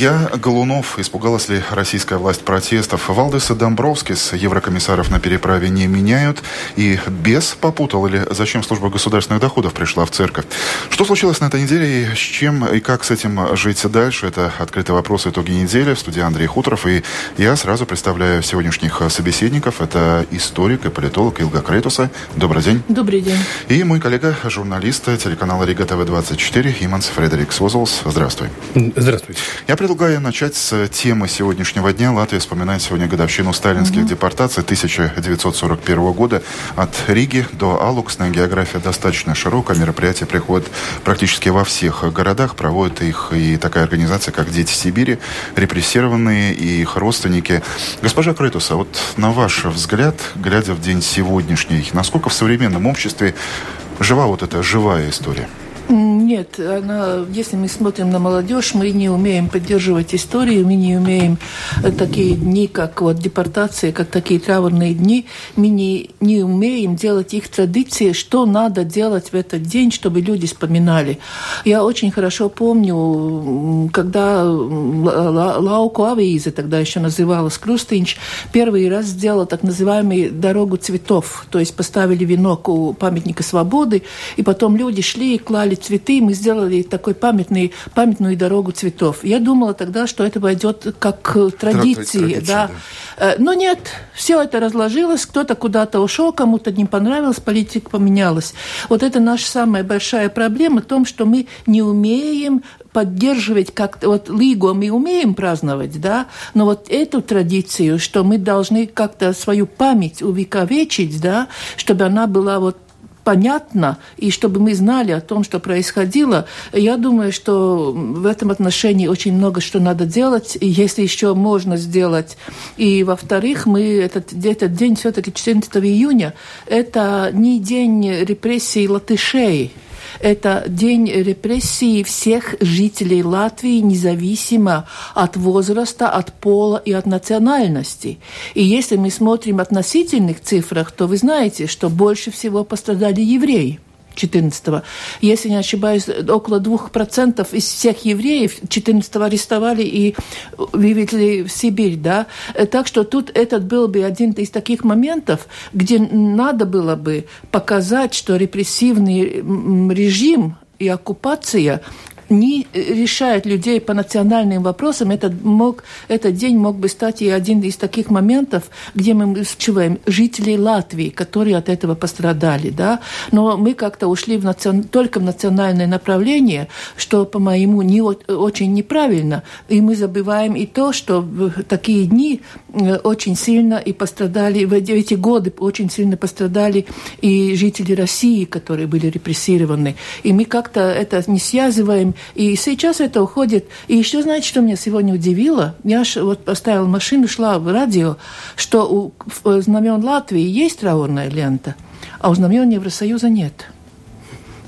Я, Голунов, испугалась ли российская власть протестов? Валдеса Домбровскис еврокомиссаров на переправе не меняют. И без попутал или зачем служба государственных доходов пришла в церковь? Что случилось на этой неделе и с чем и как с этим жить дальше? Это открытый вопрос итоги недели. В студии Андрей Хуторов. И я сразу представляю сегодняшних собеседников. Это историк и политолог Илга Кретуса. Добрый день. Добрый день. И мой коллега, журналист телеканала Рига ТВ-24 Иманс Фредерик Свозолс. Здравствуй. Здравствуйте. Я предлагаю начать с темы сегодняшнего дня. Латвия вспоминает сегодня годовщину сталинских mm-hmm. депортаций 1941 года. От Риги до Алуксна география достаточно широкая. Мероприятия приходят практически во всех городах. Проводит их и такая организация, как «Дети Сибири», репрессированные и их родственники. Госпожа Кретуса, вот на ваш взгляд, глядя в день сегодняшний, насколько в современном обществе жива вот эта живая история? Нет, она, если мы смотрим на молодежь, мы не умеем поддерживать историю, мы не умеем э, такие дни, как вот депортация, как такие траурные дни, мы не, не умеем делать их традиции, что надо делать в этот день, чтобы люди вспоминали. Я очень хорошо помню, когда Лауку Авизе, тогда еще называлась Крустинч, первый раз сделала так называемую дорогу цветов, то есть поставили венок у памятника свободы, и потом люди шли и клали цветы, мы сделали такой памятный, памятную дорогу цветов. Я думала тогда, что это войдет как традиции. Традиция, да. да. Э, но нет, все это разложилось, кто-то куда-то ушел, кому-то не понравилось, политика поменялась. Вот это наша самая большая проблема в том, что мы не умеем поддерживать как-то, вот Лигу мы умеем праздновать, да, но вот эту традицию, что мы должны как-то свою память увековечить, да, чтобы она была вот понятно, и чтобы мы знали о том, что происходило, я думаю, что в этом отношении очень много что надо делать, если еще можно сделать. И, во-вторых, мы этот, этот день все-таки 14 июня, это не день репрессий латышей, это день репрессии всех жителей Латвии, независимо от возраста, от пола и от национальности. И если мы смотрим относительных цифрах, то вы знаете, что больше всего пострадали евреи. 14 Если не ошибаюсь, около 2% из всех евреев 14 арестовали и вывезли в Сибирь. Да? Так что тут этот был бы один из таких моментов, где надо было бы показать, что репрессивный режим и оккупация не решает людей по национальным вопросам, этот, мог, этот день мог бы стать и один из таких моментов, где мы чуваем жителей Латвии, которые от этого пострадали. Да? Но мы как-то ушли в национ... только в национальное направление, что, по-моему, не очень неправильно. И мы забываем и то, что в такие дни э, очень сильно и пострадали, в эти годы очень сильно пострадали и жители России, которые были репрессированы. И мы как-то это не связываем и сейчас это уходит. И еще, знаете, что меня сегодня удивило? Я вот поставила машину, шла в радио, что у знамен Латвии есть траурная лента, а у знамен Евросоюза нет.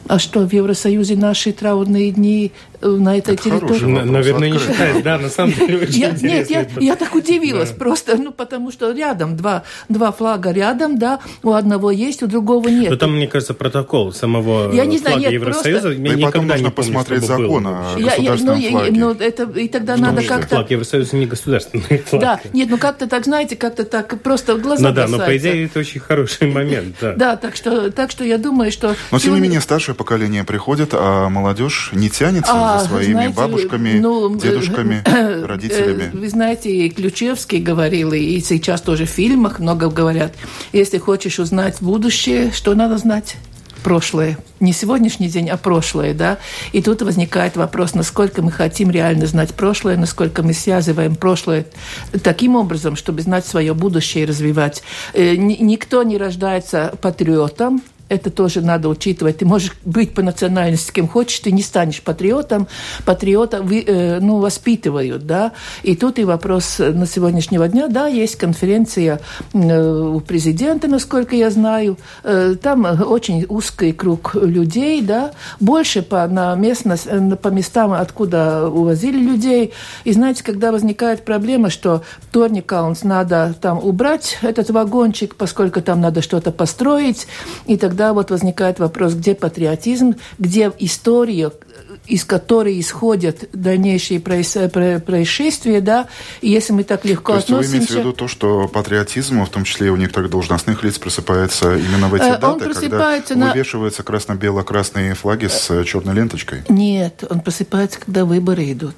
А что, в Евросоюзе наши траурные дни на этой это территории. Вопрос, Наверное, не считает, да, на самом деле очень я, Нет, я, я так удивилась да. просто, ну, потому что рядом два, два флага рядом, да, у одного есть, у другого нет. Но там, мне кажется, протокол самого я не знаю, флага нет, Евросоюза просто... я никогда нужно не помню, посмотреть закон о я, я, ну, флаге. Ну, это, и тогда ну, надо как-то... Флаг Евросоюза не государственный флаг. Да, нет, ну как-то так, знаете, как-то так просто в глаза Ну да, но по идее это очень хороший момент, да. Да, так что, так что я думаю, что... Но тем не менее старшее поколение приходит, а молодежь не тянется а, своими бабушками бабушками, ну, дедушками, э, родителями. Вы знаете, Ключевский говорил, и сейчас тоже в фильмах много говорят, если хочешь узнать будущее, что надо знать? прошлое. Не сегодняшний день, а прошлое, да. И тут возникает вопрос, насколько мы хотим реально знать прошлое, насколько мы связываем прошлое таким образом, чтобы знать свое будущее и развивать. Э, никто не рождается патриотом, Это тоже надо учитывать. Ты можешь быть по национальности кем хочешь, ты не станешь патриотом. Патриота вы, э, ну, воспитывают, да. И тут и вопрос на сегодняшнего дня, да, есть конференция э, у президента, насколько я знаю. Э, там очень узкий круг людей, да, больше по, на местность, э, по местам, откуда увозили людей. И знаете, когда возникает проблема, что Торникаунс надо там убрать этот вагончик, поскольку там надо что-то построить, и тогда вот возникает вопрос, где патриотизм, где история, из которой исходят дальнейшие происшествия, да, и если мы так легко то есть относимся... вы имеете в виду то, что патриотизм, в том числе и у некоторых должностных лиц, просыпается именно в эти э, даты, когда на... вывешиваются красно-бело-красные флаги с э, черной ленточкой? Нет, он просыпается, когда выборы идут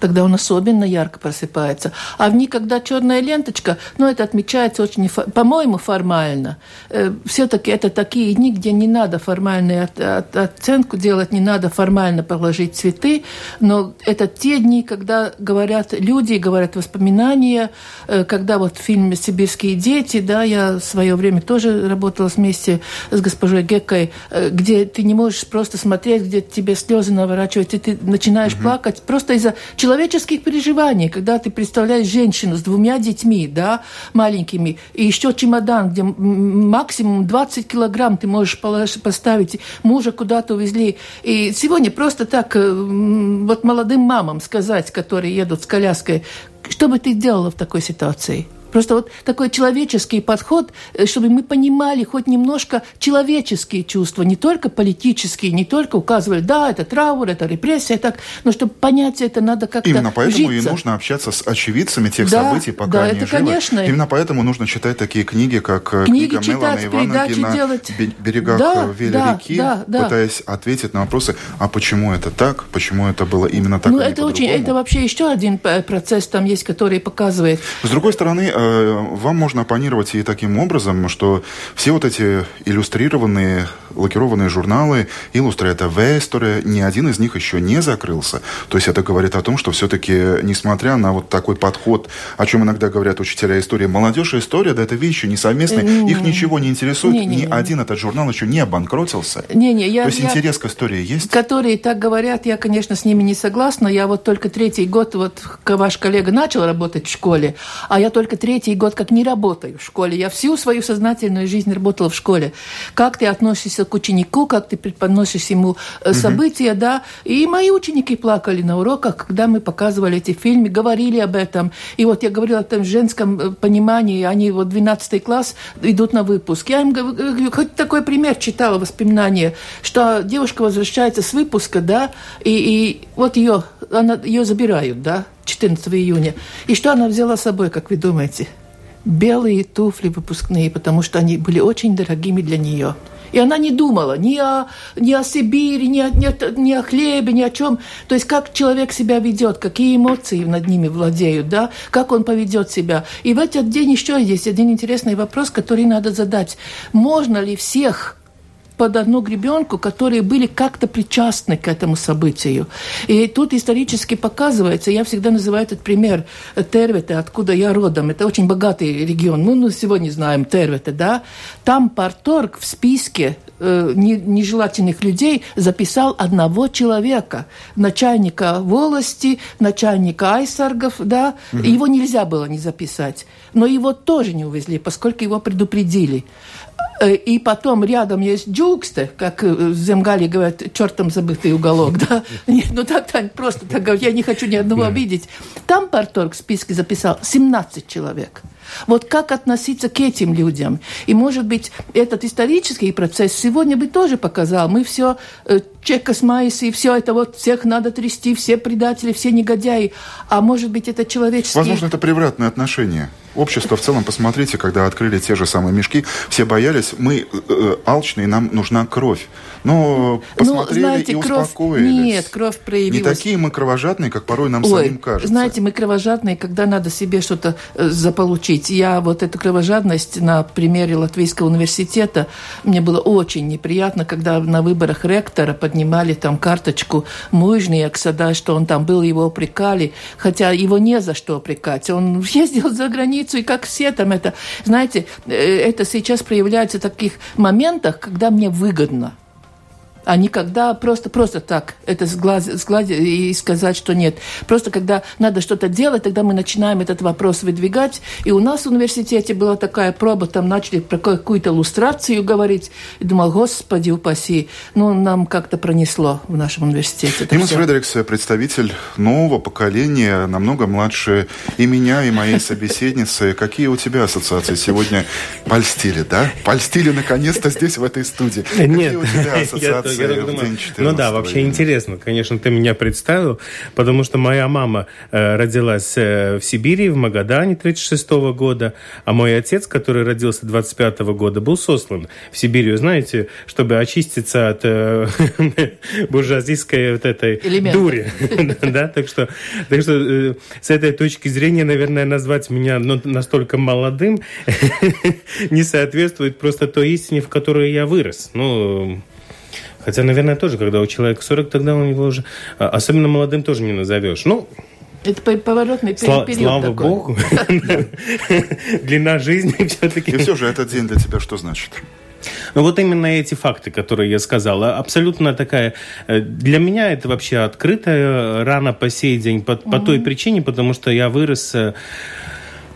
тогда он особенно ярко просыпается. А в них, когда черная ленточка, ну, это отмечается очень, по-моему, формально. Э, Все-таки это такие дни, где не надо формальную от, от, оценку делать, не надо формально положить цветы, но это те дни, когда говорят люди, говорят воспоминания, э, когда вот в фильме «Сибирские дети», да, я в свое время тоже работала вместе с госпожой Геккой, э, где ты не можешь просто смотреть, где тебе слезы наворачивают, и ты начинаешь угу. плакать просто из-за человека, человеческих переживаний, когда ты представляешь женщину с двумя детьми, да, маленькими, и еще чемодан, где максимум 20 килограмм ты можешь поставить, мужа куда-то увезли. И сегодня просто так э, вот молодым мамам сказать, которые едут с коляской, что бы ты делала в такой ситуации? Просто вот такой человеческий подход, э, чтобы мы понимали хоть немножко человеческие чувства, не только политические, не только указывали, да, это траур, это репрессия, так, но чтобы понять это, надо как-то Именно поэтому житься. и нужно общаться с очевидцами тех да, событий, пока да, они это, живы. Конечно. Именно поэтому нужно читать такие книги, как э, книги книга читать, Мелана Ивановки на делать. берегах да, Вели да, реки, да, да. пытаясь ответить на вопросы, а почему это так, почему это было именно так, Ну, а это очень, это вообще еще один процесс там есть, который показывает. С другой стороны, э, вам можно оппонировать и таким образом, что все вот эти иллюстрированные, лакированные журналы «Иллюстрата Вестория», ни один из них еще не закрылся. То есть это говорит о том, что все-таки, несмотря на вот такой подход, о чем иногда говорят учителя истории, молодежь и история, да, это вещи несовместные, не, их ничего не интересует, не, не, ни не. один этот журнал еще не обанкротился. Не, не, я, То есть я, интерес к истории есть? Которые так говорят, я, конечно, с ними не согласна. Я вот только третий год, вот ваш коллега начал работать в школе, а я только третий год как не работаю в школе. Я всю свою сознательную жизнь работала в школе. Как ты относишься к ученику, как ты преподносишь ему угу. события, да. И мои ученики плакали на уроках, когда мы показывали эти фильмы, говорили об этом. И вот я говорила о том женском э, понимании, они вот 12 класс идут на выпуск. Я им говорю, хоть такой пример читала, воспоминания, что девушка возвращается с выпуска, да, и, и вот ее, она, ее забирают, да, 14 июня. И что она взяла с собой, как вы думаете? белые туфли выпускные, потому что они были очень дорогими для нее. И она не думала ни о, ни о Сибири, ни о, ни, о, ни о хлебе, ни о чем. То есть как человек себя ведет, какие эмоции над ними владеют, да, как он поведет себя. И в этот день еще есть один интересный вопрос, который надо задать. Можно ли всех под одну гребенку, которые были как-то причастны к этому событию. И тут исторически показывается, я всегда называю этот пример Тервета, откуда я родом. Это очень богатый регион. Ну, мы сегодня знаем Тервета, да. Там парторг в списке э, нежелательных людей записал одного человека, начальника волости, начальника айсаргов, да, угу. его нельзя было не записать, но его тоже не увезли, поскольку его предупредили. Э, и потом рядом есть Джуксте, как э, в Земгале говорят, чертом забытый уголок, да? Ну так, так просто так говорят, я не хочу ни одного обидеть. Там Парторг в списке записал 17 человек. Вот как относиться к этим людям? И, может быть, этот исторический процесс сегодня бы тоже показал. Мы все, э, čekas maiss и все это вот, всех надо трясти, все предатели, все негодяи. А может быть, это человеческий... Возможно, это превратное отношение. Общество в целом, посмотрите, когда открыли те же самые мешки, все боялись, мы э, э алчные, нам нужна кровь. Но посмотрели ну, знаете, и кровь... успокоились. Нет, кровь проявилась. Не такие мы кровожадные, как порой нам Ой, самим кажется. Знаете, мы кровожадные, когда надо себе что-то э, заполучить. Я вот эту кровожадность на примере Латвийского университета, мне было очень неприятно, когда на выборах ректора поднимали там карточку Мужный Аксада, что он там был, его упрекали, хотя его не за что упрекать. Он ездил за границу больницу, и как все там это. Знаете, э, это сейчас проявляется в таких моментах, когда мне выгодно а не когда просто, просто так это сгладить, сгладить и сказать, что нет. Просто когда надо что-то делать, тогда мы начинаем этот вопрос выдвигать. И у нас в университете была такая проба, там начали про какую-то иллюстрацию говорить. И думал, господи упаси, ну нам как-то пронесло в нашем университете. Тимус Фредерикс, представитель нового поколения, намного младше и меня, и моей собеседницы. Какие у тебя ассоциации сегодня польстили, да? Польстили наконец-то здесь, в этой студии. Нет, Какие у тебя ассоциации? Я так думаю, ну да, вообще интересно, конечно, ты меня представил, потому что моя мама э, родилась э, в Сибири, в Магадане 36 -го года, а мой отец, который родился 25 -го года, был сослан в Сибирию, знаете, чтобы очиститься от э, буржуазийской вот этой Элемента. дури. да, так что, так что э, с этой точки зрения, наверное, назвать меня ну, настолько молодым не соответствует просто той истине, в которой я вырос. Ну, Хотя, наверное, тоже, когда у человека 40, тогда у него уже... А, особенно молодым тоже не назовешь. Ну, это поворотный Сла- период Слава такой. Богу. Длина жизни все-таки. И все же этот день для тебя что значит? Ну вот именно эти факты, которые я сказал, абсолютно такая... Э, для меня это вообще открытая рана по сей день по, по той причине, потому что я вырос э,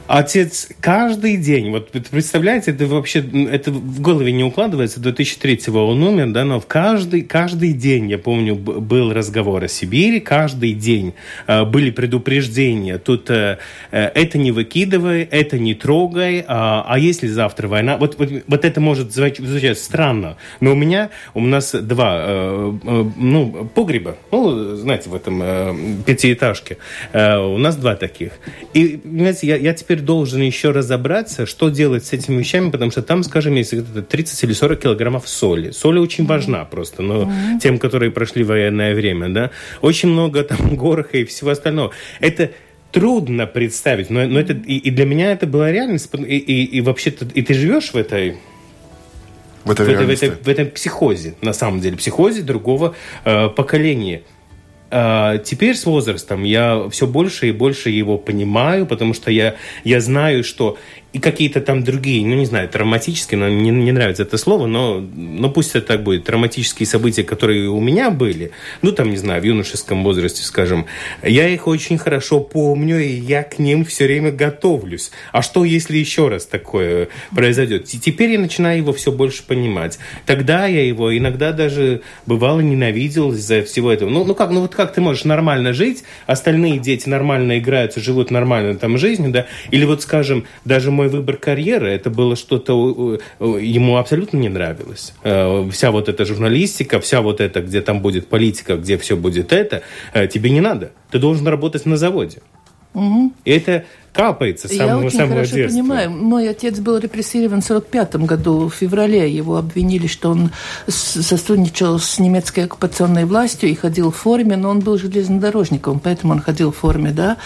Отец каждый день, вот представляете, это вообще, это в голове не укладывается, до 2003-го он умер, да, но в каждый, каждый день, я помню, был разговор о Сибири, каждый день э, были предупреждения, тут э, э, это не выкидывай, это не трогай, а, а если завтра война, вот, вот, вот это может звучать странно, но у меня, у нас два, э, э, ну, погреба, ну, знаете, в этом э, пятиэтажке, э, у нас два таких, и, понимаете, я, я теперь теперь должен еще разобраться, что делать с этими вещами, потому что там, скажем, есть 30 или 40 килограммов соли. Соль очень важна просто, но mm-hmm. тем, которые прошли военное время, да. Очень много там гороха и всего остального. Это трудно представить, но, но это и, и для меня это была реальность, и, и, и вообще-то и ты живешь в этой в этой, в, этой, в, этой, в этом психозе, на самом деле, психозе другого э, поколения. А, теперь с возрастом я все больше и больше его понимаю, потому что я, я знаю, что и какие-то там другие, ну, не знаю, травматические, но не, не нравится это слово, но, но пусть это так будет, травматические события, которые у меня были, ну, там, не знаю, в юношеском возрасте, скажем, я их очень хорошо помню, и я к ним все время готовлюсь. А что, если еще раз такое произойдет? И теперь я начинаю его все больше понимать. Тогда я его иногда даже бывало ненавидел из-за всего этого. Ну, ну как, ну вот как ты можешь нормально жить, остальные дети нормально играются, живут нормально там жизнью, да, или вот, скажем, даже мой мой выбор карьеры, это было что-то, ему абсолютно не нравилось. Э, вся вот эта журналистика, вся вот эта, где там будет политика, где все будет это, э, тебе не надо. Ты должен работать на заводе. Угу. И это капается с самого, Я очень самого хорошо детства. понимаю. Мой отец был репрессирован в 1945 году, в феврале. Его обвинили, что он сотрудничал с немецкой оккупационной властью и ходил в форме, но он был железнодорожником, поэтому он ходил в форме, да.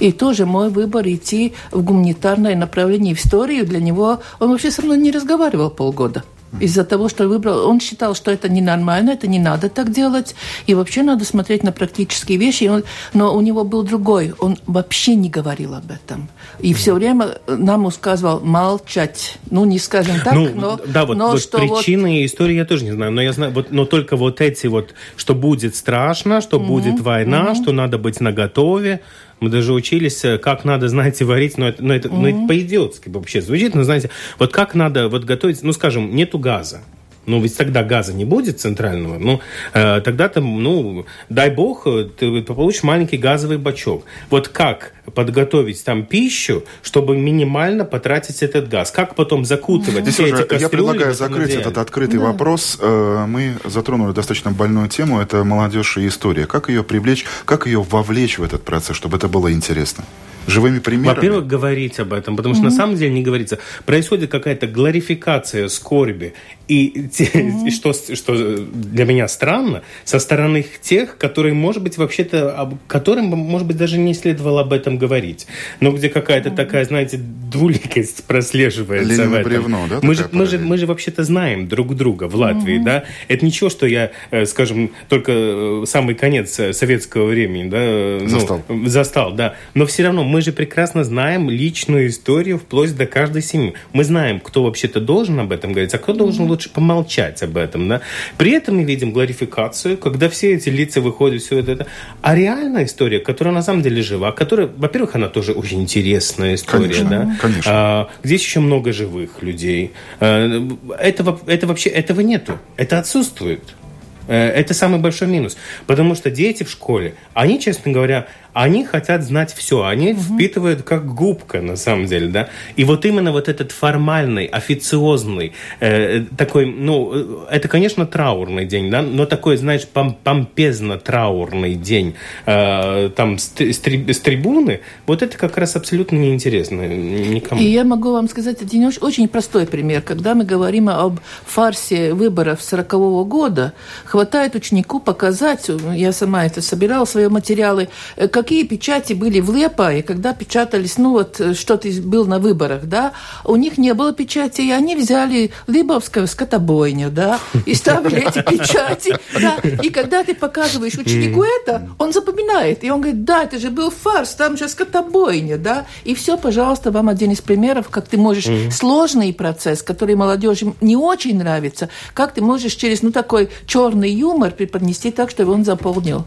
И тоже мой выбор идти в гуманитарное направление в историю для него... Он вообще со мной не разговаривал полгода из-за того, что выбрал, он считал, что это ненормально, это не надо так делать, и вообще надо смотреть на практические вещи. Он, но у него был другой, он вообще не говорил об этом. И mm все время нам сказал молчать. Ну, не скажем так, ну, но... Да, вот, но вот что причины вот... и истории я тоже не знаю, но я знаю, вот, но только вот эти вот, что будет страшно, что mm будет война, mm что надо быть наготове, мы даже учились, э, как надо, знаете, варить, но это, но это, mm-hmm. но это по-идиотски вообще звучит, но знаете, вот как надо вот готовить, ну, скажем, нету газа. Ну, ведь тогда газа не будет центрального. Ну, э, тогда там, ну, дай бог, э, ты получишь маленький газовый бачок. Вот как подготовить там пищу, чтобы минимально потратить этот газ? Как потом закутывать Здесь все уже, эти Я предлагаю закрыть этот открытый да. вопрос. Э, мы затронули достаточно больную тему. Это молодежь и история. Как ее привлечь, как ее вовлечь в этот процесс, чтобы это было интересно? живыми примерами? Во-первых, говорить об этом, потому что mm-hmm. на самом деле не говорится. Происходит какая-то гларификация скорби И mm-hmm. что, что для меня странно, со стороны тех, которые, может быть, вообще-то, которым, может быть, даже не следовало об этом говорить. Но где какая-то mm-hmm. такая, знаете, двуликость прослеживается Ленин в этом. бревно, да? Мы же, мы, же, мы же вообще-то знаем друг друга в Латвии, mm-hmm. да? Это ничего, что я, э, скажем, только э, самый конец э, советского времени, да? Застал. Ну, застал, да. Но все равно мы же прекрасно знаем личную историю вплоть до каждой семьи. Мы знаем, кто вообще-то должен об этом говорить, а кто должен лучше помолчать об этом. Да? При этом мы видим гларификацию, когда все эти лица выходят, все это. А реальная история, которая на самом деле жива, которая, во-первых, она тоже очень интересная история. Конечно, да? конечно. А, здесь еще много живых людей. А, этого, это вообще, этого нету. Это отсутствует. Э, это самый большой минус. Потому что дети в школе, они, честно говоря, они хотят знать все, они угу. впитывают как губка, на самом деле, да. И вот именно вот этот формальный, официозный, э, такой, ну, э, это, конечно, траурный день, да, но такой, знаешь, пом помпезно-траурный день, э, там, с, с, с трибуны, вот это как раз абсолютно неинтересно никому. И я могу вам сказать один очень простой пример. Когда мы говорим об фарсе выборов 40 -го года, хватает ученику показать, я сама это собирала, свои материалы, э, как какие печати были в Лепае, когда печатались, ну вот, э, что ты был на выборах, да, у них не было печати, и они взяли Либовскую скотобойню, да, и ставили эти печати, да, и когда ты показываешь ученику это, он запоминает, и он говорит, да, это же был фарс, там же скотобойня, да, и все, пожалуйста, вам один из примеров, как ты можешь сложный процесс, который молодежи не очень нравится, как ты можешь через, ну, такой черный юмор преподнести так, чтобы он заполнил.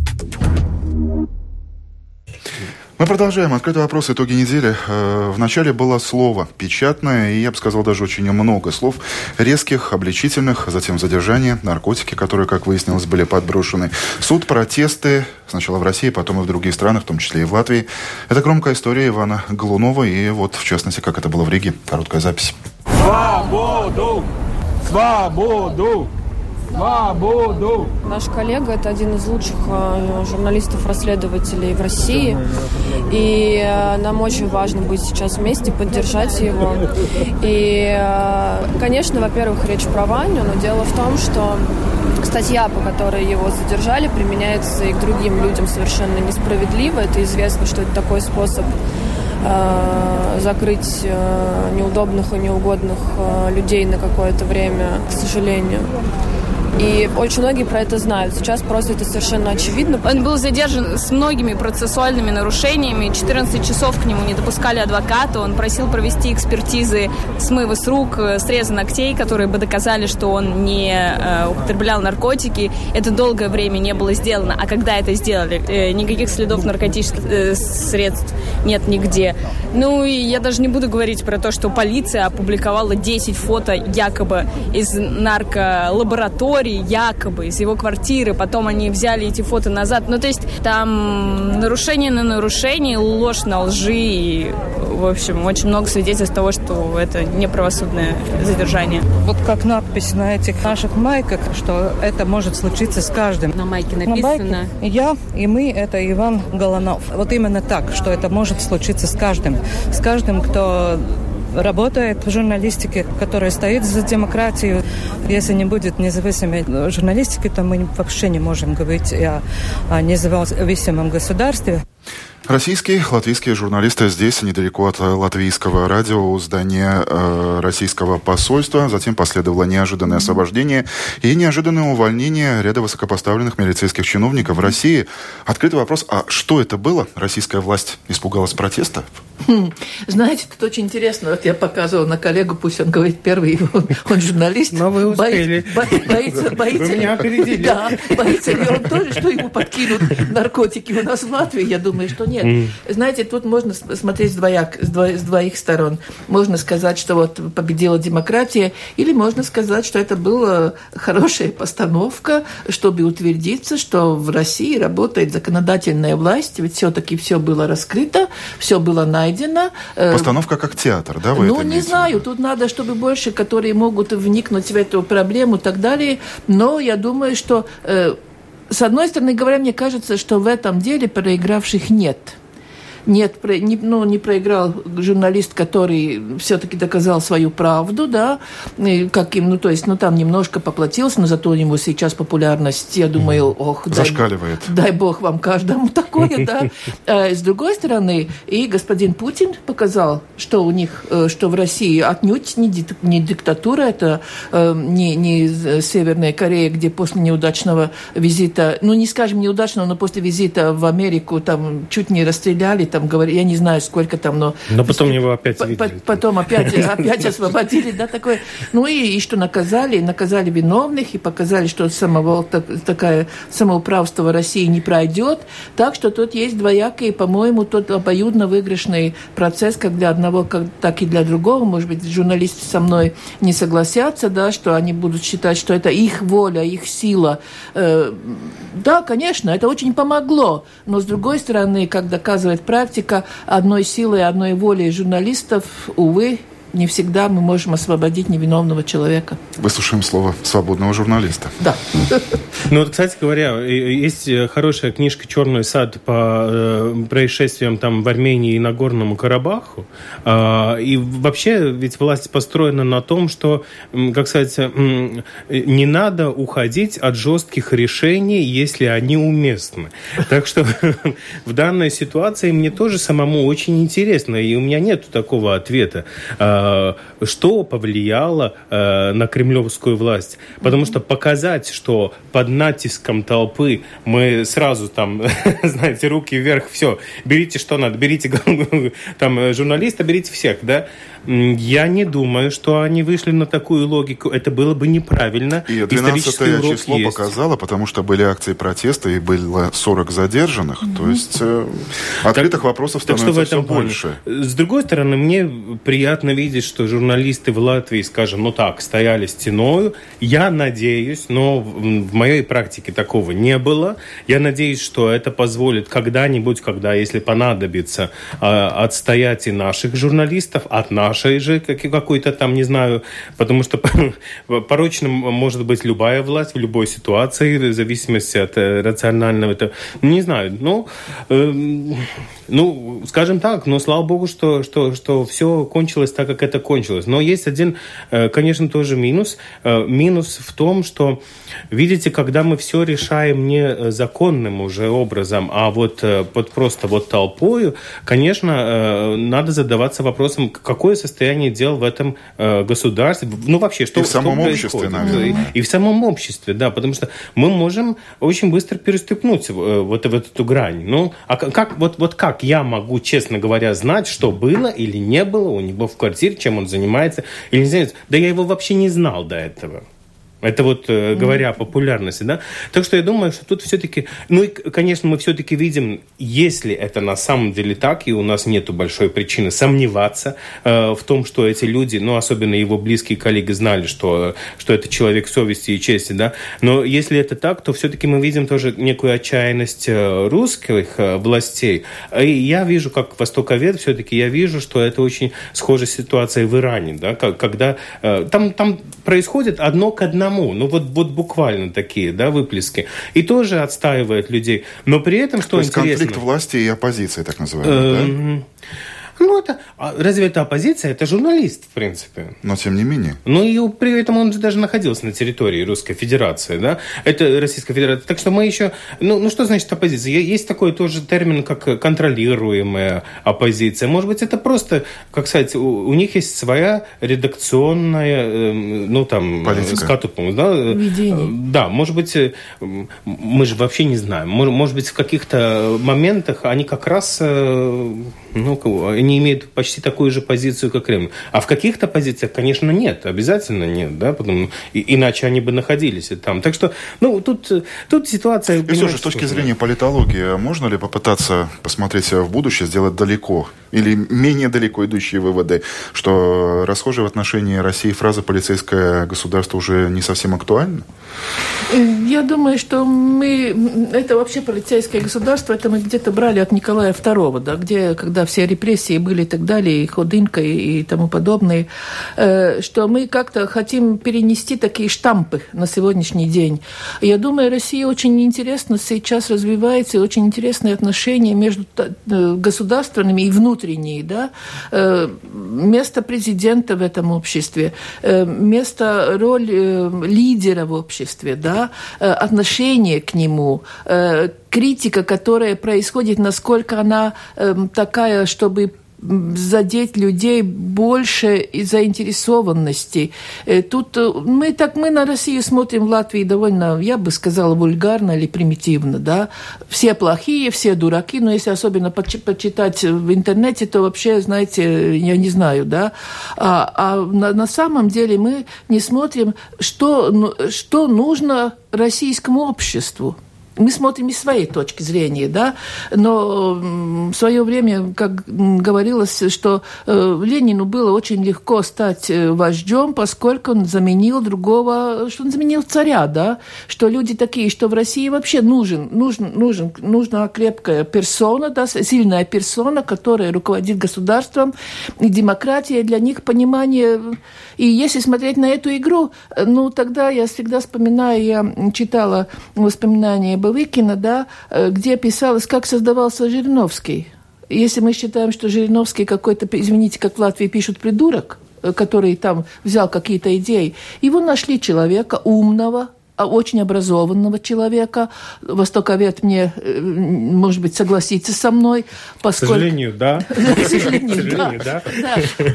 Мы продолжаем. Открытый вопрос «Итоги недели». Э, в начале было слово печатное, и я бы сказал даже очень много слов резких, обличительных, затем задержание, наркотики, которые, как выяснилось, были подброшены, суд, протесты, сначала в России, потом и в других странах, в том числе и в Латвии. Это громкая история Ивана Глунова, и вот, в частности, как это было в Риге. Короткая запись. Свободу! Свободу! Свободу! Наш коллега – это один из лучших э, журналистов-расследователей в России. И э, нам очень важно быть сейчас вместе, поддержать его. И, э, конечно, во-первых, речь про Ваню, но дело в том, что статья, по которой его задержали, применяется и к другим людям совершенно несправедливо. Это известно, что это такой способ Э, закрыть э, неудобных и неугодных э, людей на какое-то время, к сожалению. И очень многие про это знают. Сейчас просто это совершенно очевидно. Он был задержан с многими процессуальными нарушениями. 14 часов к нему не допускали адвоката. Он просил провести экспертизы смывы с рук, э, среза ногтей, которые бы доказали, что он не э, употреблял наркотики. Это долгое время не было сделано. А когда это сделали, э, никаких следов наркотических э, средств нет нигде. Ну и я даже не буду говорить про то, что полиция опубликовала 10 фото якобы из нарколаборатории, истории, якобы, из его квартиры. Потом они взяли эти фото назад. Ну, то есть там нарушение на нарушение, ложь на лжи. И, в общем, очень много свидетельств того, что это неправосудное задержание. Вот как надпись на этих наших майках, что это может случиться с каждым. На майке написано. На майке я и мы – это Иван Голанов. Вот именно так, что это может случиться с каждым. С каждым, кто работает в журналистике, которая стоит за демократию. Если не будет независимой журналистики, то мы вообще не можем говорить о, независимом государстве. Российские, латвийские журналисты здесь, недалеко от латвийского радио, у здания э, российского посольства. Затем последовало неожиданное освобождение и неожиданное увольнение ряда высокопоставленных милицейских чиновников в России. Открытый вопрос, а что это было? Российская власть испугалась протеста? Хм, знаете, тут очень интересно. Вот я показывала на коллегу, пусть он говорит первый, он, он журналист. Но вы успели. Боится, боится, боится, вы меня опередили. Да, боится ли он тоже, что ему подкинут наркотики у нас в Латвии? Я думаю, что нет. Mm. Знаете, тут можно смотреть с, двояк, с, двоих, с двоих сторон. Можно сказать, что вот победила демократия, или можно сказать, что это была хорошая постановка, чтобы утвердиться, что в России работает законодательная власть, ведь все-таки все было раскрыто, все было найдено. Э, постановка как театр, да? Вы ну, не знаю, тут надо, чтобы больше, которые могут вникнуть в эту проблему и так далее. Но я думаю, что э, с одной стороны говоря, мне кажется, что в этом деле проигравших нет нет, не, ну, не проиграл журналист, который все-таки доказал свою правду, да, как им, ну, то есть, ну, там немножко поплатился, но зато у него сейчас популярность, я думаю, ох, Зашкаливает. Дай, дай бог вам каждому такое, да. А, с другой стороны, и господин Путин показал, что у них, э, что в России отнюдь не, не диктатура, это э, не, не Северная Корея, где после неудачного визита, ну, не скажем неудачного, но после визита в Америку там чуть не расстреляли там говорили, я не знаю, сколько там, но... Но потом его опять видели. Потом опять, опять освободили, да, такое. Ну и, и что наказали, наказали виновных и показали, что самого, так, такая самоуправство в России не пройдет. Так что тут есть двоякий, по-моему, тот обоюдно выигрышный процесс, как для одного, как, так и для другого. Может быть, журналисты со мной не согласятся, да, что они будут считать, что это их воля, их сила. Э, да, конечно, это очень помогло. Но с другой стороны, как доказывает практика, практика одной силы, одной воли журналистов, увы, не всегда мы можем освободить невиновного человека. Выслушаем слово свободного журналиста. Да. Ну вот, кстати говоря, есть хорошая книжка «Черный сад» по э, происшествиям там в Армении и Нагорному Карабаху. Э, и вообще ведь власть построена на том, что, как сказать, не надо уходить от жестких решений, если они уместны. Так что в данной ситуации мне тоже самому очень интересно, и у меня нет такого ответа. Э, что повлияло э, на кремлевскую власть. Потому что показать, что под натиском толпы мы сразу там, знаете, руки вверх, все, берите что надо, берите там э, журналиста, берите всех, да, я не думаю, что они вышли на такую логику. Это было бы неправильно. И 12 число есть. показало, потому что были акции протеста и было 40 задержанных. Mm-hmm. То есть э, открытых так, вопросов становится так что в этом все больше. С другой стороны, мне приятно видеть, что журналисты в Латвии, скажем, ну так, стояли стеною. Я надеюсь, но в моей практике такого не было. Я надеюсь, что это позволит когда-нибудь, когда, если понадобится, а, отстоять и наших журналистов от нашей же какой-то там, не знаю, потому что порочным может быть любая власть в любой ситуации, в зависимости от э, рационального. Это, не знаю, ну, э, ну, скажем так, но слава богу, что, что, что все кончилось так, как это кончилось. Но есть один, э, конечно, тоже минус. Э, минус в том, что, видите, когда мы все решаем не законным уже образом, а вот под просто вот толпою, конечно, надо задаваться вопросом, какое состояние дел в этом э, государстве, ну вообще, что И в самом что обществе, наверное. И, и в самом обществе, да, потому что мы можем очень быстро переступнуть э, вот в эту грань. Ну, а как, вот, вот как я могу, честно говоря, знать, что было или не было у него в квартире, чем он занимается или не занимается? Да я его вообще не знал до этого. Это вот э, говоря о популярности, да. Так что я думаю, что тут все-таки, ну и, конечно, мы все-таки видим, если это на самом деле так, и у нас нет большой причины сомневаться э, в том, что эти люди, ну особенно его близкие коллеги знали, что, что это человек совести и чести, да. Но если это так, то все-таки мы видим тоже некую отчаянность э, русских э, властей. И я вижу, как востоковед, все-таки я вижу, что это очень схожая ситуация в Иране, да, когда э, там, там происходит одно к одному одному. Ну вот, вот буквально такие да, выплески. И тоже отстаивает людей. Но при этом, что То интересно... конфликт власти и оппозиции, так называемый, да? Ну, это, а разве это оппозиция? Это журналист, в принципе. Но тем не менее. Ну, и при этом он даже находился на территории Русской Федерации, да? Это Российская Федерация. Так что мы еще... Ну, ну что значит оппозиция? Есть такой тоже термин, как контролируемая оппозиция. Может быть, это просто, как сказать, у, у них есть своя редакционная, э, ну, там... Политика. Скатупум, да? Видение. Да, может быть, э, мы же вообще не знаем. Может, может быть, в каких-то моментах они как раз... Э, ну, они имеют почти такую же позицию, как Кремль. А в каких-то позициях, конечно, нет, обязательно нет, да, потому, и, иначе они бы находились там. Так что, ну, тут, тут ситуация... И все же, с точки зрения политологии, можно ли попытаться посмотреть в будущее, сделать далеко или менее далеко идущие выводы, что расхожая в отношении России фраза «полицейское государство» уже не совсем актуальна? Я думаю, что мы... Это вообще полицейское государство, это мы где-то брали от Николая II, да, где, когда все репрессии были и так далее, и Ходынка, и, тому подобное, э, что мы как-то хотим перенести такие штампы на сегодняшний день. Я думаю, Россия очень интересно сейчас развивается, очень интересные отношения между э, государственными и внутренние, да, э, место президента в этом обществе, место, роль лидера в обществе, да, отношение к нему, критика, которая происходит, насколько она э, такая, чтобы задеть людей больше заинтересованности. Э, тут э, мы так мы на Россию смотрим в Латвии довольно, я бы сказала, вульгарно или примитивно, да. Все плохие, все дураки, но если особенно почитать в интернете, то вообще, знаете, я не знаю, да. А, а на, на самом деле мы не смотрим, что, ну, что нужно российскому обществу мы смотрим из своей точки зрения, да, но в свое время, как говорилось, что э, Ленину было очень легко стать э, вождем, поскольку он заменил другого, что он заменил царя, да, что люди такие, что в России вообще нужен, нужен, нужен, нужна крепкая персона, да, сильная персона, которая руководит государством, и демократия для них понимание. И если смотреть на эту игру, э, ну, тогда я всегда вспоминаю, я читала воспоминания Бавыкина, да, э, где писалось, как создавался Жириновский. Если мы считаем, что Жириновский какой-то, извините, как в Латвии пишут, придурок, э, который там взял какие-то идеи, его нашли человека умного, очень образованного человека. Востоковед мне, э, может быть, согласится со мной. Поскольку... К сожалению, да. К сожалению, да.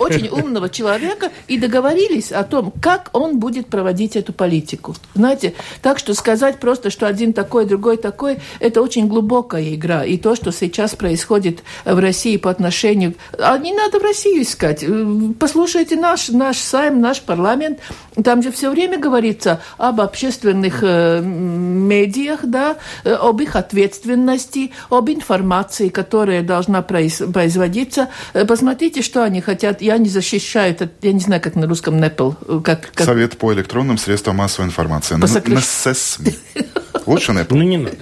Очень умного человека. И договорились о том, как он будет проводить эту политику. Знаете, так что сказать просто, что один такой, другой такой, это очень глубокая игра. И то, что сейчас происходит в России по отношению... А не надо в Россию искать. Послушайте наш, наш сайм, наш парламент. Там же все время говорится об общественном современных э, медиах, да, э, об их ответственности, об информации, которая должна произ производиться. Э, посмотрите, что они хотят. Я не защищаю, это, я не знаю, как на русском NEPL. Как, как... Совет по электронным средствам массовой информации. Посокрещ... НССМИ. Лучше Apple. Ну, не надо.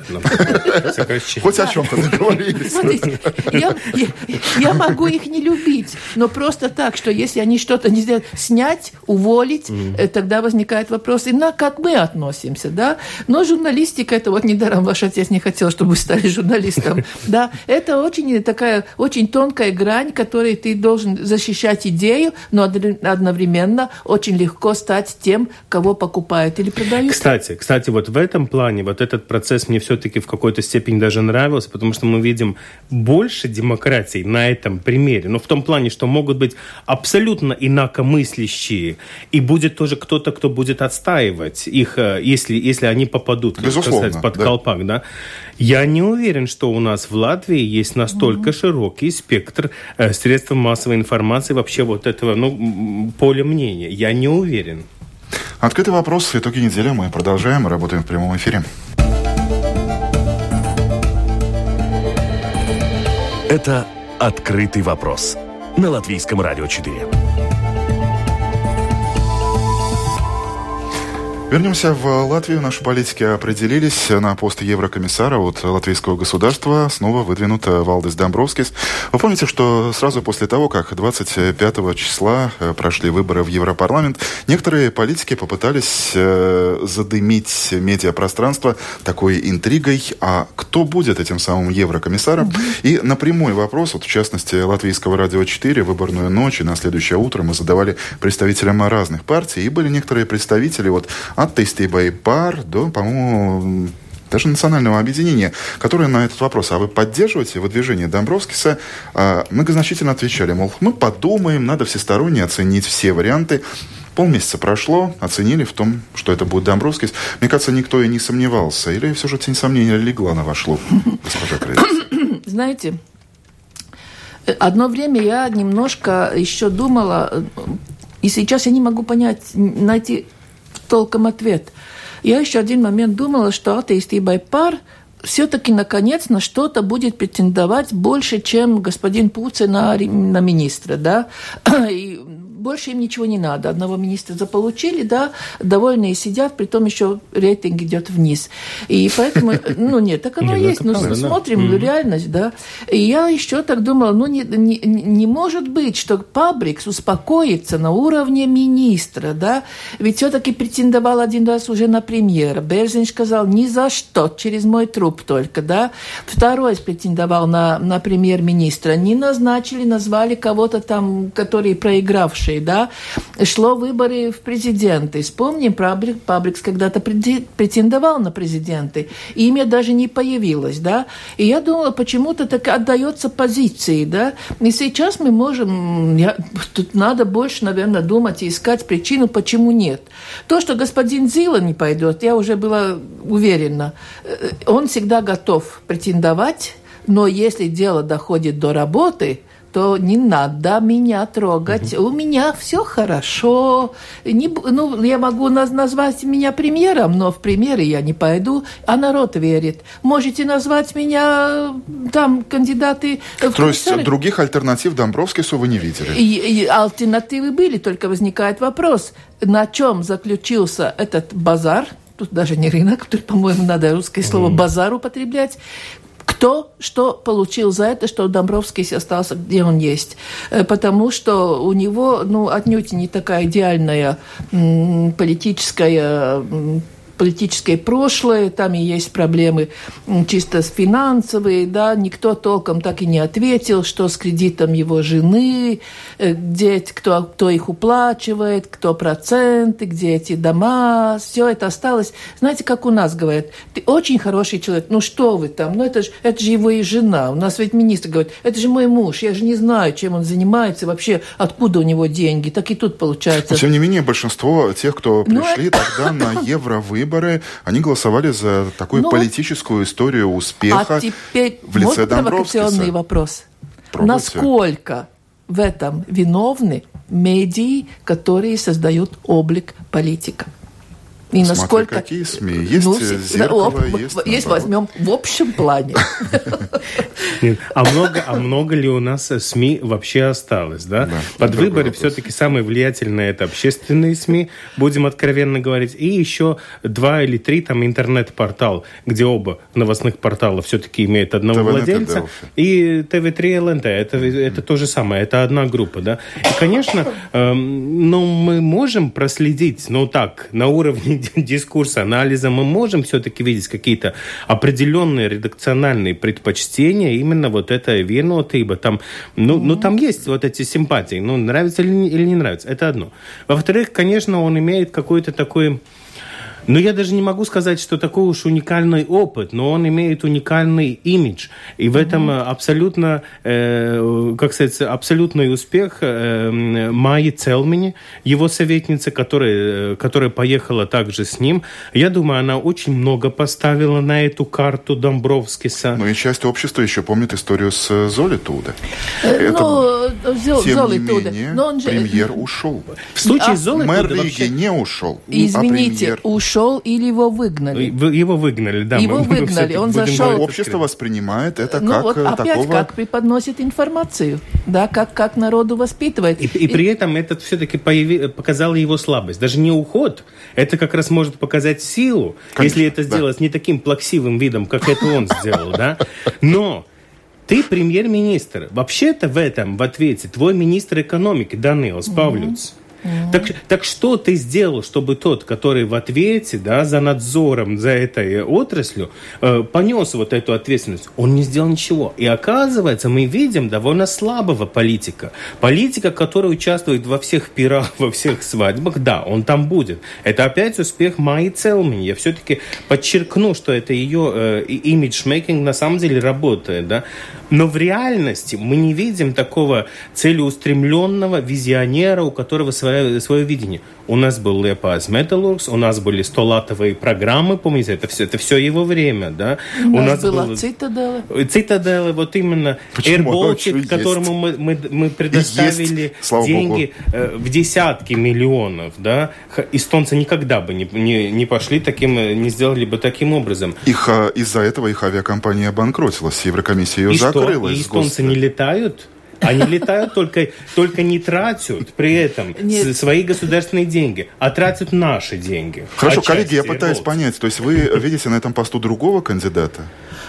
Хоть о чем-то договорились. Смотрите, я, могу их не любить, но просто так, что если они что-то не сделают, снять, уволить, mm. тогда возникает вопрос, и на как мы относимся, да? Но журналистика, это вот недаром ваш отец не хотел, чтобы вы стали журналистом, да? Это очень такая, очень тонкая грань, которой ты должен защищать идею, но одновременно очень легко стать тем, кого покупают или продают. Кстати, кстати, вот в этом плане, вот этот процесс мне все-таки в какой-то степени даже нравился, потому что мы видим больше демократии на этом примере. Но в том плане, что могут быть абсолютно инакомыслящие, и будет тоже кто-то, кто будет отстаивать их, э, если, если они попадут Безусловно, сказать, под да. колпак. Да? Я не уверен, что у нас в Латвии есть настолько mm-hmm. широкий спектр э, средств массовой информации, вообще вот этого ну, поля мнения. Я не уверен. Открытый вопрос. Итоги недели. Мы продолжаем. Работаем в прямом эфире. Это «Открытый вопрос» на Латвийском радио 4. Вернемся в Латвию. Наши политики определились на пост еврокомиссара от латвийского государства. Снова выдвинут Валдес Домбровскис. Вы помните, что сразу после того, как 25 числа э, прошли выборы в Европарламент, некоторые политики попытались э, задымить медиапространство такой интригой, а кто будет этим самым еврокомиссаром? И на прямой вопрос, вот в частности, Латвийского радио 4, выборную ночь и на следующее утро мы задавали представителям разных партий, и были некоторые представители вот attīstībai par, до, по-моему, даже национального объединения, которое на этот вопрос, а вы поддерживаете выдвижение Домбровскиса, а, многозначительно отвечали, мол, мы подумаем, надо всесторонне оценить все варианты. Полмесяца прошло, оценили в том, что это будет Домбровскис. Мне кажется, никто и не сомневался. Или все же тень сомнения легла на ваш лоб, госпожа Крейс? Знаете, одно время я немножко еще думала, и сейчас я не могу понять, найти толком ответ. Я еще один момент думала, что атеистибай пар все-таки, наконец, на что-то будет претендовать больше, чем господин Пуцин на, на министра, да, и больше им ничего не надо. Одного министра заполучили, да, довольные сидят, при том еще рейтинг идет вниз. И поэтому, ну нет, так оно есть. Ну, смотрим реальность, да. И я еще так думала, ну не, не, не может быть, что Пабрикс успокоится на уровне министра, да, ведь все-таки претендовал один раз уже на премьера. Берзин сказал, ни за что, через мой труп только, да. Второй претендовал на, на премьер-министра. Не назначили, назвали кого-то там, которые проигравшие, да. Шло выборы в президенты. Вспомним, Пабрикс, Пабрикс когда-то претендовал на президенты. Имя даже не появилось, да. И я думала, почему-то так отдается позиции, да. И сейчас мы можем, я, тут надо больше, наверное, думать и искать причину, почему нет. То, что господин Зила не пойдет, я уже была уверена. Э, он всегда готов претендовать, но если дело доходит до работы – то не надо меня трогать. Угу. У меня все хорошо. Не, ну, я могу наз, назвать меня премьером, но в премьеры я не пойду, а народ верит. Можете назвать меня там кандидаты в То есть других альтернатив Домбровскису вы не видели? И, и альтернативы были, только возникает вопрос, на чем заключился этот базар, тут даже не рынок, тут, по-моему, надо русское слово «базар» употреблять, кто что получил за это, что Домбровский остался, где он есть. Э, потому что у него ну, отнюдь не такая идеальная политическая политическое прошлое, там и есть проблемы чисто с финансовые, да, никто толком так и не ответил, что с кредитом его жены, э, где кто, кто их уплачивает, кто проценты, где эти дома, все это осталось. Знаете, как у нас говорят, ты очень хороший человек, ну что вы там, ну это же, это же его и жена. У нас ведь министр говорит, это же мой муж, я же не знаю, чем он занимается, вообще откуда у него деньги. Так и тут получается. Но, тем не менее, большинство тех, кто ну, пришли ну, тогда на евровыборы, выборы, они голосовали за такую ну, политическую историю успеха а теперь в лице Домбровскиса. вопрос. Пробуйте. Насколько в этом виновны медии, которые создают облик политика? И Смотри, насколько... какие СМИ. Есть ну, зеркало, ну, есть... Есть возьмем в общем плане. а, много, а много ли у нас СМИ вообще осталось, да? да Под выборы все-таки самые влиятельные это общественные СМИ, будем откровенно говорить, и еще два или три там интернет-портал, где оба новостных портала все-таки имеют одного ТВ владельца, и ТВ3 ЛНТ, это, это то же самое, это одна группа, да? И, конечно, э, ну, мы можем проследить, ну так, на уровне дискурса, анализа, мы можем все-таки видеть какие-то определенные редакциональные предпочтения именно вот это вино, ибо там, ну, ну, там есть вот эти симпатии, ну, нравится или не, или не нравится, это одно. Во-вторых, конечно, он имеет какой-то такой ну, я даже не могу сказать, что такой уж уникальный опыт, но он имеет уникальный имидж. И в этом mm-hmm. абсолютно, э, как сказать, абсолютный успех э, Майи Целмини, его советница, которая, э, которая поехала также с ним. Я думаю, она очень много поставила на эту карту Домбровскиса. Ну и часть общества еще помнит историю с Золи Туда. Э, Это, ну, тем Золи не Туда. менее, но он же... премьер ушел. В случае а, Золи Мэр Риги вообще... не ушел, Извините, а премьер... ушел ушел или его выгнали? Его выгнали, да. Его мы, выгнали, он зашел. Общество воспринимает это ну, как вот опять такого... как преподносит информацию, да, как, как народу воспитывает. И, и, и при этом это все-таки появи... показало его слабость. Даже не уход, это как раз может показать силу, Конечно, если это сделать да. не таким плаксивым видом, как это он сделал, да. Но ты премьер-министр. Вообще-то в этом, в ответе, твой министр экономики Данилос Павлюц. Mm-hmm. Так, так что ты сделал, чтобы тот, который в ответе да, за надзором за этой отраслью, э, понес вот эту ответственность? Он не сделал ничего. И оказывается, мы видим довольно слабого политика. Политика, который участвует во всех пирах, во всех свадьбах, да, он там будет. Это опять успех Майи Целмин. Я все-таки подчеркну, что это ее э, имидж-мейкинг на самом деле работает. Да? Но в реальности мы не видим такого целеустремленного визионера, у которого свое, свое видение. У нас был Лепаз Металлургс, у нас были столатовые программы, помните, это все, это все его время, да? У, у нас, нас была был... Цитадела. Цитадела, вот именно Air которому мы, мы, мы предоставили есть, деньги Богу. Э, в десятки миллионов, да? Эстонцы никогда бы не, не, не пошли таким, не сделали бы таким образом. Их, а, из-за этого их авиакомпания обанкротилась, Еврокомиссия ее И закрыла. Что? И эстонцы не летают? Они летают только, только не тратят при этом Нет. свои государственные деньги, а тратят наши деньги. Хорошо, коллеги, я пытаюсь понять, то есть вы видите на этом посту другого кандидата?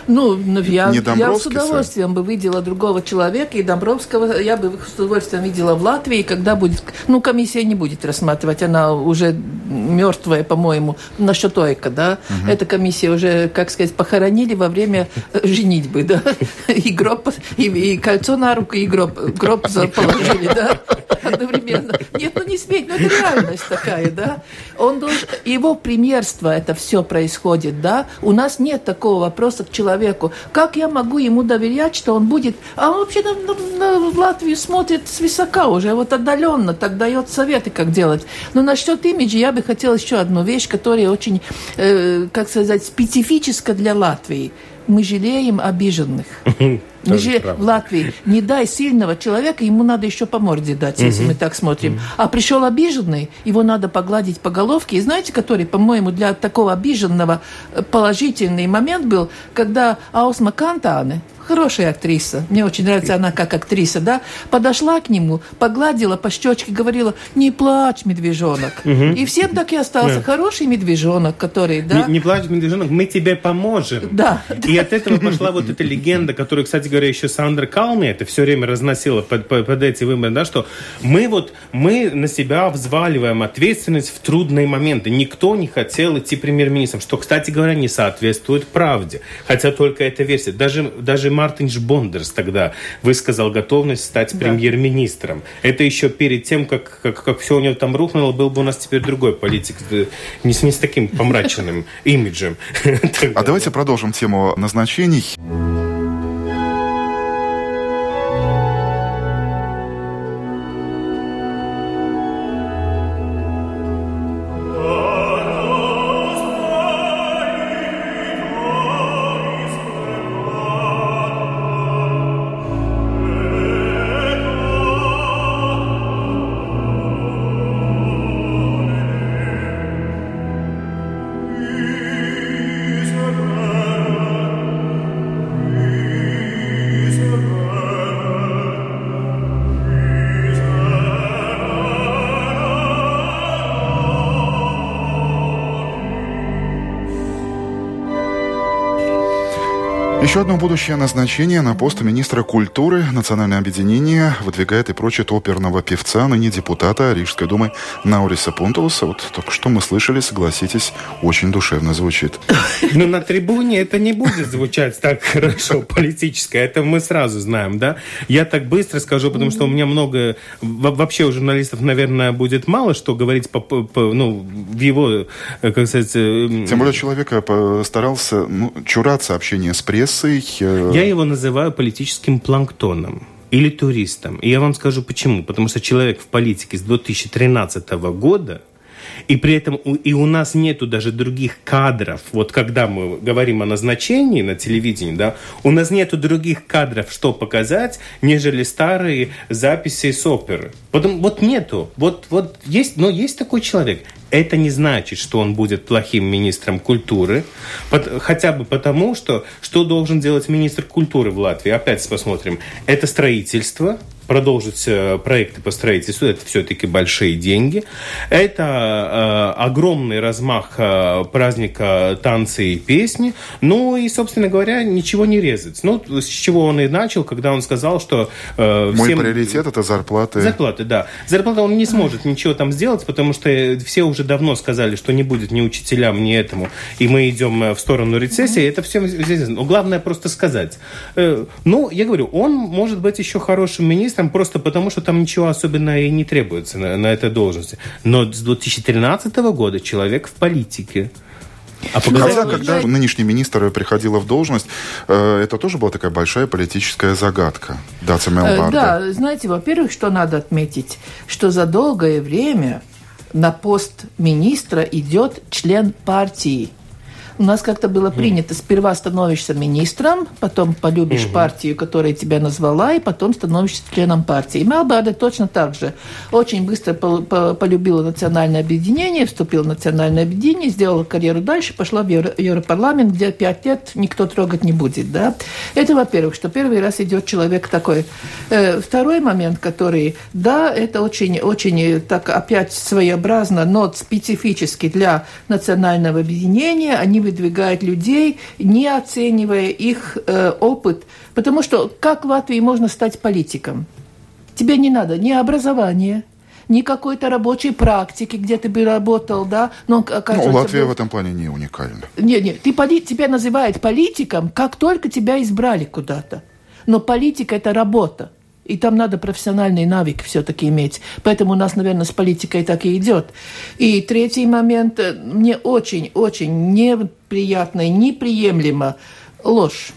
Ну, ну я, я с удовольствием бы видела другого человека, и Домбровского я бы с удовольствием видела в Латвии, когда будет... Ну, комиссия не будет рассматривать, она уже мертвая, по-моему, насчет ОЭКа, да? Угу. Эта комиссия уже, как сказать, похоронили во время женитьбы, да? И гроб, и, и кольцо на руку, и гроб, гроб положили, да? Одновременно. Нет, ну не сметь, ну это реальность такая, да? Он должен... Его примерство это все происходит, да? У нас нет такого вопроса к человеку. Как я могу ему доверять, что он будет... А он вообще на, на, на Латвию смотрит свысока уже, вот отдаленно, так дает советы, как делать. Но насчет имиджа я бы хотела еще одну вещь, которая очень, э, как сказать, специфическая для Латвии. Мы жалеем обиженных. Мы же в Латвии не дай сильного человека, ему надо еще по морде дать, если мы так смотрим. А пришел обиженный, его надо погладить по головке. И знаете, который, по-моему, для такого обиженного э, положительный момент был, когда Аусма Кантане, хорошая актриса, мне очень нравится она как актриса, да, подошла к нему, погладила по щечке, говорила, не плачь, медвежонок. Угу. И всем так и остался. Да. Хороший медвежонок, который, да. Не, не плачь, медвежонок, мы тебе поможем. Да. И от этого пошла вот эта легенда, которую, кстати говоря, еще Сандра Калми это все время разносила под, под, под эти выборы, да, что мы вот, мы на себя взваливаем ответственность в трудные моменты. Никто не хотел идти премьер-министром, что, кстати говоря, не соответствует правде. Хотя только эта версия. Даже, даже Мартинш Бондерс тогда высказал готовность стать да. премьер-министром. Это еще перед тем, как, как, как все у него там рухнуло, был бы у нас теперь другой политик, не с, не с таким помраченным имиджем. А давайте продолжим тему назначений. Будущее назначение на пост министра культуры Национальное объединение выдвигает и прочит оперного певца, ныне депутата Рижской думы Науриса Пунтулуса. Вот только что мы слышали, согласитесь, очень душевно звучит. Но на трибуне это не будет звучать так хорошо политическое. Это мы сразу знаем, да? Я так быстро скажу, потому что у меня много... Вообще у журналистов, наверное, будет мало что говорить по, по, ну, в его, э, как сказать... Э, Тем более человек старался ну, чураться общения с прессой. Э, я его называю политическим планктоном или туристом. И я вам скажу почему. Потому что человек в политике с 2013 года и при этом и у нас нету даже других кадров. Вот когда мы говорим о назначении на телевидении, да, у нас нету других кадров, что показать, нежели старые записи с оперы. Потом, вот нету. Вот, вот есть, но есть такой человек. Это не значит, что он будет плохим министром культуры, хотя бы потому, что что должен делать министр культуры в Латвии? Опять посмотрим. Это строительство, продолжить э, проекты по строительству. Это все-таки большие деньги. Это э, огромный размах э, праздника танцы и песни. Ну и, собственно говоря, ничего не резать. Ну, с чего он и начал, когда он сказал, что... Э, всем... Мой приоритет – это зарплаты. Зарплаты, да. Зарплата он не сможет ничего там сделать, потому что все уже давно сказали, что не будет ни учителям, ни этому. И мы идем э, в сторону рецессии. Это все здесь. Но главное просто сказать. Э, ну, я говорю, он может быть еще хорошим министром, министром просто потому, что там ничего особенного и не требуется на, на этой должности. Но с 2013 года человек в политике. А Хотя, когда нынешний министр приходила в должность, э, это тоже была такая большая политическая загадка. Да, э, Да, знаете, во-первых, что надо отметить, что за долгое время на пост министра идет член партии. У нас как-то было принято, сперва становишься министром, потом полюбишь партию, которая тебя назвала, и потом становишься членом партии. И Мелбарда точно так же. Очень быстро полюбила национальное объединение, вступила в национальное объединение, сделала карьеру дальше, пошла в Евро Европарламент, где пять лет никто трогать не будет. Да? Это, во-первых, что первый раз идет человек такой. Э, второй момент, который, да, это очень, очень так опять своеобразно, но специфически для национального объединения. Они выдвигают людей, не оценивая их э, опыт. Потому что как в Латвии можно стать политиком? Тебе не надо ни образования, ни какой-то рабочей практики, где ты бы работал, да. Но, ну, Латвия был... в этом плане не уникальна. Нет, нет, ты, поли... тебя называют политиком, как только тебя избрали куда-то. Но политика – это работа. И там надо профессиональный навык все-таки иметь. Поэтому у нас, наверное, с политикой так и идет. И третий момент. Мне очень-очень неприятно и неприемлемо ложь.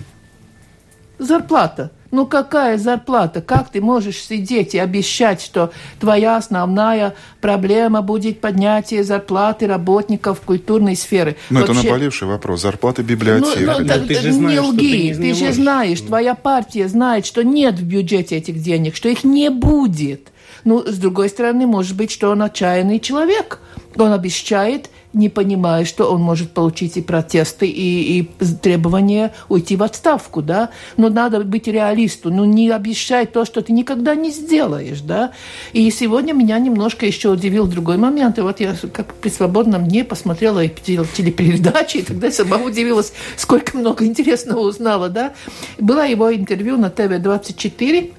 Зарплата. Ну какая зарплата? Как ты можешь сидеть и обещать, что твоя основная проблема будет поднятие зарплаты работников культурной сферы? Ну это наболевший вопрос. Зарплаты библиотек. Ну, ну, так, ты же знаешь, не лги. Ты, не ты же знаешь, твоя партия знает, что нет в бюджете этих денег, что их не будет. Ну, с другой стороны, может быть, что он отчаянный человек. Он обещает не понимая, что он может получить и протесты, и, и требования уйти в отставку, да. Но надо быть реалисту, ну не обещай то, что ты никогда не сделаешь, да. И сегодня меня немножко еще удивил другой момент. И вот я как при свободном дне посмотрела телепередачи, и тогда сама удивилась, сколько много интересного узнала, да. Было его интервью на ТВ-24,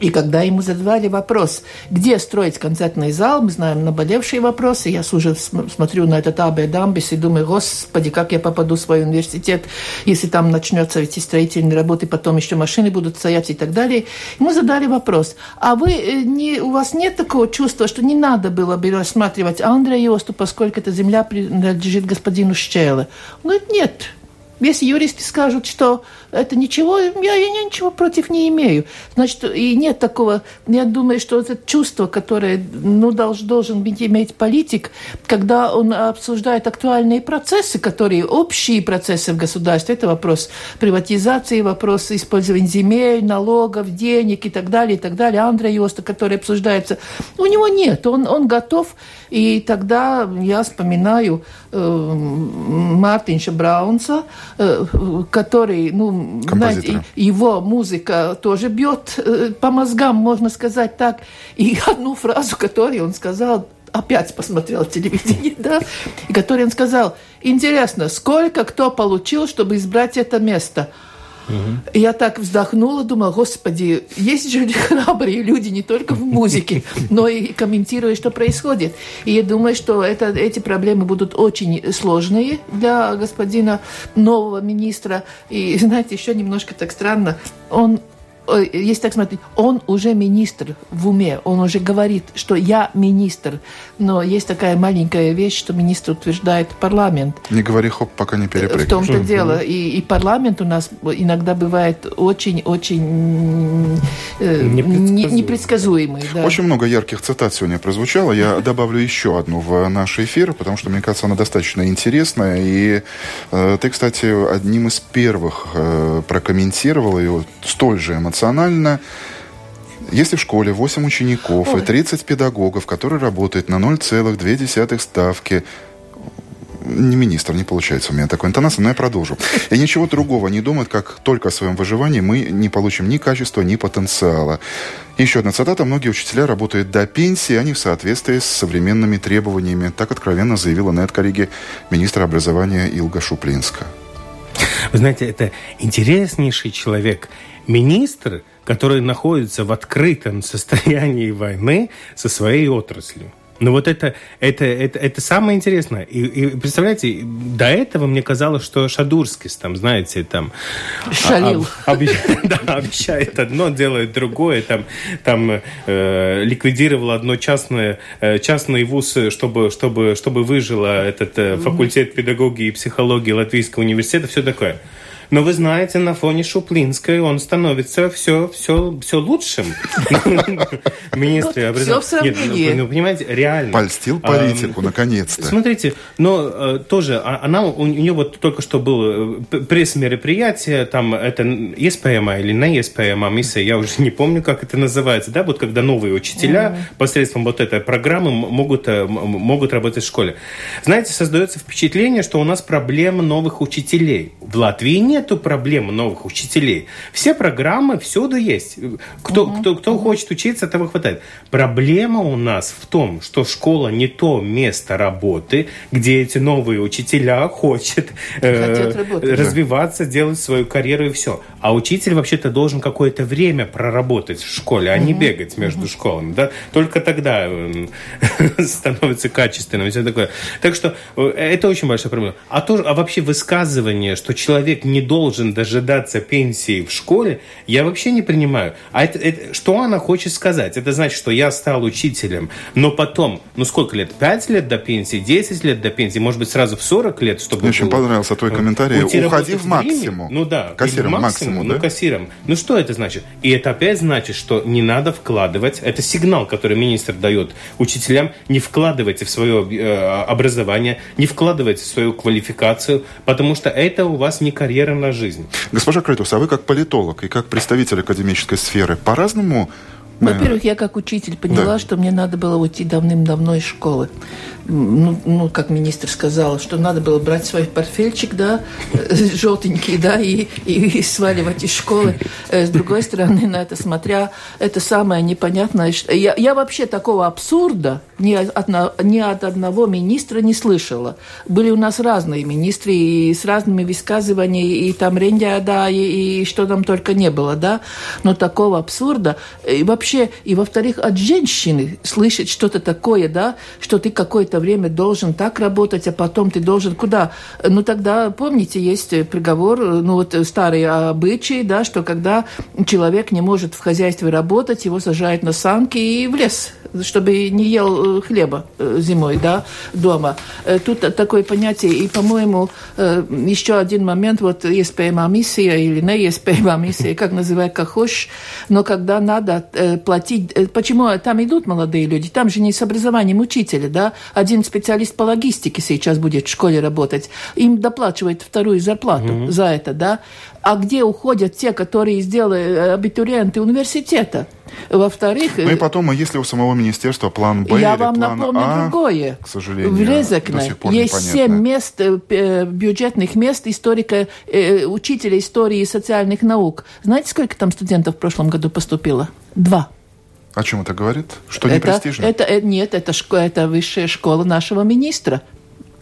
и когда ему задавали вопрос, где строить концертный зал, мы знаем наболевшие вопросы, я уже смотрю на этот АБ Дамбис и думаю, господи, как я попаду в свой университет, если там начнется эти строительные работы, потом еще машины будут стоять и так далее. Ему задали вопрос, а вы, э, не, у вас нет такого чувства, что не надо было бы рассматривать Андрея Йосту, поскольку эта земля принадлежит господину Щеле? Он говорит, нет, если юристы скажут, что это ничего, я, я ничего против не имею. Значит, и нет такого, я думаю, что это чувство, которое ну, должен, должен иметь политик, когда он обсуждает актуальные процессы, которые общие процессы в государстве, это вопрос приватизации, вопрос использования земель, налогов, денег и так далее, и так далее. Андрей Йоста, который обсуждается, у него нет, он, он готов, и тогда я вспоминаю э, Мартинша Браунса, Э, который, ну, знаете, его музыка тоже бьет э, по мозгам, можно сказать так. И одну фразу, которую он сказал, опять посмотрел телевидение, да, и который он сказал, интересно, сколько кто получил, чтобы избрать это место – Угу. Я так вздохнула, думала, господи, есть же храбрые люди не только в музыке, но и комментируя, что происходит. И я думаю, что это, эти проблемы будут очень сложные для господина нового министра. И, знаете, еще немножко так странно, он если так смотреть, он уже министр в уме, он уже говорит, что я министр, но есть такая маленькая вещь, что министр утверждает парламент. Не говори хоп, пока не перепрыгнешь. В том-то mm-hmm. дело. И, и парламент у нас иногда бывает очень-очень э, непредсказуемый. Да. Очень много ярких цитат сегодня прозвучало. Я добавлю еще одну в наш эфир, потому что, мне кажется, она достаточно интересная. И э, ты, кстати, одним из первых э, прокомментировал ее столь же эмоционально эмоционально. Если в школе 8 учеников Ой. и 30 педагогов, которые работают на 0,2 ставки, не министр, не получается у меня такой интонация, но я продолжу. И ничего другого не думают, как только о своем выживании мы не получим ни качества, ни потенциала. Еще одна цитата. Многие учителя работают до пенсии, а не в соответствии с современными требованиями. Так откровенно заявила на этой коллеге министра образования Илга Шуплинска. Вы знаете, это интереснейший человек – министр, который находится в открытом состоянии войны со своей отраслью. Ну вот это, это, это, это самое интересное. И, и представляете, до этого мне казалось, что Шадурскис, там, знаете, там... Шалил. А, об, да, обещает одно, делает другое. Там, там э, ликвидировал одно частное, э, частный вуз, чтобы, чтобы, чтобы выжило этот э, факультет педагогии и психологии Латвийского университета. Все такое. Но вы знаете, на фоне Шуплинской он становится все, все, все лучшим. Министр образования. Все сравнении. Ну, понимаете, реально. Польстил политику, наконец-то. Смотрите, но э, тоже, а, она, у нее вот только что было э, пресс-мероприятие, там это ЕСПМА или не ЕСПМА миссия, я уже не помню, как это называется, да, вот когда новые учителя посредством вот этой программы могут, э, могут работать в школе. Знаете, создается впечатление, что у нас проблема новых учителей. В Латвии нету проблемы новых учителей. Все программы всюду есть. Кто, угу. кто, кто угу. хочет учиться, того хватает. Проблема у нас в том, что школа не то место работы, где эти новые учителя хотят э, развиваться, делать свою карьеру и все. А учитель вообще-то должен какое-то время проработать в школе, а не бегать между школами. Да? Только тогда становится качественным и все такое. Так что э, это очень большая проблема. А, то, а вообще высказывание, что человек не должен дожидаться пенсии в школе, я вообще не принимаю. А это, это, что она хочет сказать? Это значит, что я стал учителем, но потом, ну сколько лет? 5 лет до пенсии, 10 лет до пенсии, может быть, сразу в 40 лет, чтобы... Мне очень понравился твой комментарий. Уходи в максимум. Ну да. Кассиром максимум, максимум ну, да? Ну, кассиром. Ну что это значит? И это опять значит, что не надо вкладывать, это сигнал, который министр дает учителям, не вкладывайте в свое э, образование, не вкладывайте в свою квалификацию, потому что это у вас не карьера на жизнь. Госпожа Крейтус, а вы как политолог и как представитель академической сферы по-разному во-первых, я как учитель поняла, да. что мне надо было уйти давным-давно из школы ну, ну, как министр сказал, что надо было брать свой портфельчик, да, желтенький, да, и, и сваливать из школы. Э, с другой стороны, на это смотря, это самое непонятное. Я, я вообще такого абсурда ни от, ни от одного министра не слышала. Были у нас разные министры и с разными высказываниями, и там Рендя, да, и, и что там только не было, да, но такого абсурда. И вообще, и во-вторых, от женщины слышать что-то такое, да, что ты какое-то время должен так работать, а потом ты должен куда? Ну, тогда, помните, есть приговор, ну, вот старые обычаи, да, что когда человек не может в хозяйстве работать, его сажают на санки и в лес чтобы не ел хлеба э, зимой, да, дома. Э, тут такое понятие. И, по-моему, еще один момент, вот есть ЕСПМА миссия или не есть ЕСПМА миссия, как называть, как хочешь, но когда надо платить... Почему там идут молодые люди? Там же не с образованием учителя, да? Один специалист по логистике сейчас будет в школе работать. Им доплачивают вторую зарплату mm-hmm. за это, да? А где уходят те, которые сделали абитуриенты университета? Во-вторых... Ну и потом, а если у самого министерства план Б Я или вам план напомню а, другое. К сожалению, в Резекне есть семь мест, э, бюджетных мест историка, э, учителя истории и социальных наук. Знаете, сколько там студентов в прошлом году поступило? Два. О чем это говорит? Что это, не престижно? Это, нет, это, это высшая школа нашего министра.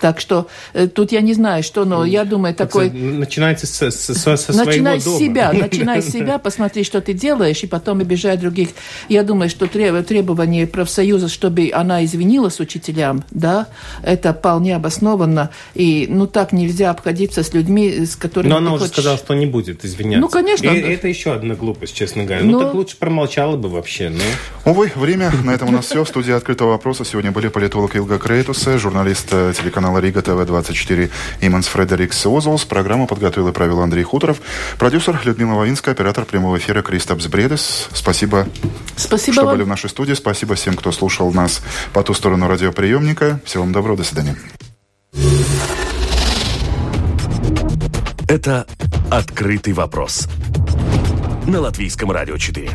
Так что э, тут я не знаю, что, но я думаю, такой... Начинайте со, со, со начинай своего с себя, начинай с себя, посмотри, что ты делаешь, и потом обижай других. Я думаю, что требование профсоюза, чтобы она извинилась учителям, да, это вполне обоснованно. И, ну, так нельзя обходиться с людьми, с которыми Но она уже хочешь... сказала, что не будет извиняться. Ну, конечно. И это еще одна глупость, честно говоря. Но... Ну, так лучше промолчала бы вообще, ну. Увы, время. На этом у нас все. В студии «Открытого вопроса» сегодня были политолог Илга Крейтуса, журналист э, телеканала телеканала Рига ТВ-24 Иманс Фредерикс Озолс. Программу подготовил и провел Андрей Хуторов. Продюсер Людмила Вавинская, оператор прямого эфира Кристопс Бредес. Спасибо, Спасибо что вам. были в нашей студии. Спасибо всем, кто слушал нас по ту сторону радиоприемника. Всего вам доброго. До свидания. Это «Открытый вопрос» на Латвийском радио 4.